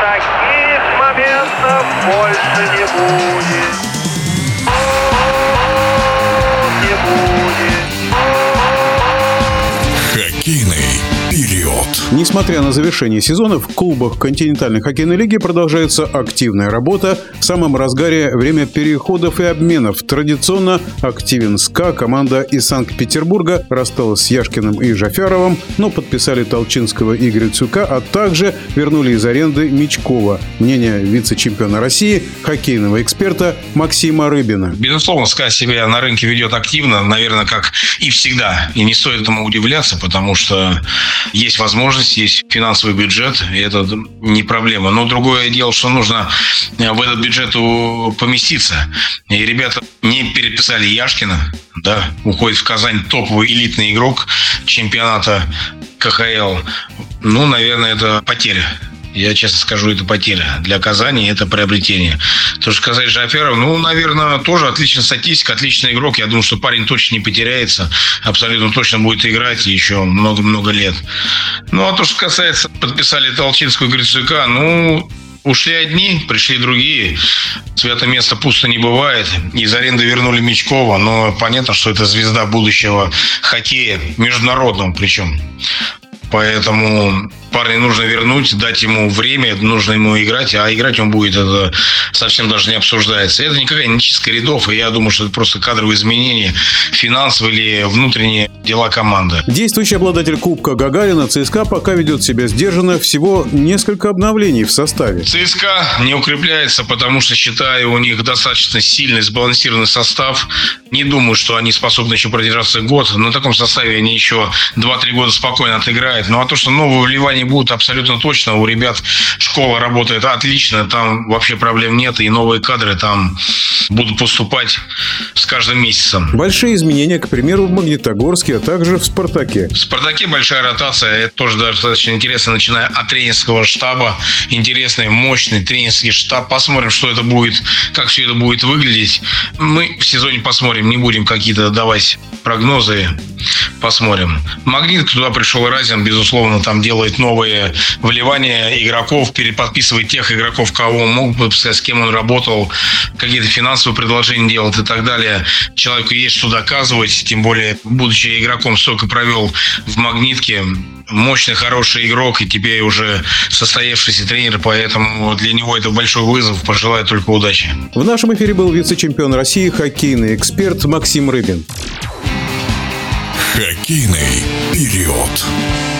Таких моментов больше не будет. Период. Несмотря на завершение сезона, в клубах континентальной хоккейной лиги продолжается активная работа. В самом разгаре время переходов и обменов. Традиционно активен СКА. Команда из Санкт-Петербурга рассталась с Яшкиным и Жафяровым, но подписали Толчинского и Грицюка, а также вернули из аренды Мичкова. Мнение вице-чемпиона России, хоккейного эксперта Максима Рыбина. Безусловно, СКА себя на рынке ведет активно, наверное, как и всегда. И не стоит этому удивляться, потому что есть возможность, есть финансовый бюджет, и это не проблема. Но другое дело, что нужно в этот бюджет поместиться. И ребята не переписали Яшкина, да, уходит в Казань топовый элитный игрок чемпионата КХЛ. Ну, наверное, это потеря. Я честно скажу, это потеря. Для Казани это приобретение. То, что сказать Жаферов, ну, наверное, тоже отличная статистика, отличный игрок. Я думаю, что парень точно не потеряется. Абсолютно точно будет играть еще много-много лет. Ну, а то, что касается, подписали Толчинскую и Грицюка, ну, Ушли одни, пришли другие. Свято место пусто не бывает. Из аренды вернули Мечкова, но понятно, что это звезда будущего хоккея, международного причем. Поэтому парня нужно вернуть, дать ему время, нужно ему играть, а играть он будет, это совсем даже не обсуждается. Это никакая не чистка рядов, и я думаю, что это просто кадровые изменения, финансовые или внутренние дела команды. Действующий обладатель Кубка Гагарина ЦСКА пока ведет себя сдержанно. Всего несколько обновлений в составе. ЦСКА не укрепляется, потому что считаю, у них достаточно сильный, сбалансированный состав. Не думаю, что они способны еще продержаться год. На таком составе они еще 2-3 года спокойно отыграют. Ну а то, что новые вливания будут абсолютно точно. У ребят школа работает отлично. Там вообще проблем нет. И новые кадры там будут поступать с каждым месяцем. Большие изменения, к примеру, в Магнитогорске, а также в «Спартаке». В «Спартаке» большая ротация. Это тоже достаточно интересно, начиная от тренерского штаба. Интересный, мощный тренерский штаб. Посмотрим, что это будет, как все это будет выглядеть. Мы в сезоне посмотрим, не будем какие-то давать прогнозы. Посмотрим. Магнит, туда пришел Разин, безусловно, там делает новые вливания игроков, переподписывает тех игроков, кого он мог бы с кем он работал, какие-то финансовые предложения делает и так далее. Человеку есть что доказывать, тем более, будучи игроком, столько провел в Магнитке, мощный, хороший игрок и теперь уже состоявшийся тренер, поэтому для него это большой вызов. Пожелаю только удачи. В нашем эфире был вице-чемпион России, хоккейный эксперт Максим Рыбин. Хоккейный период.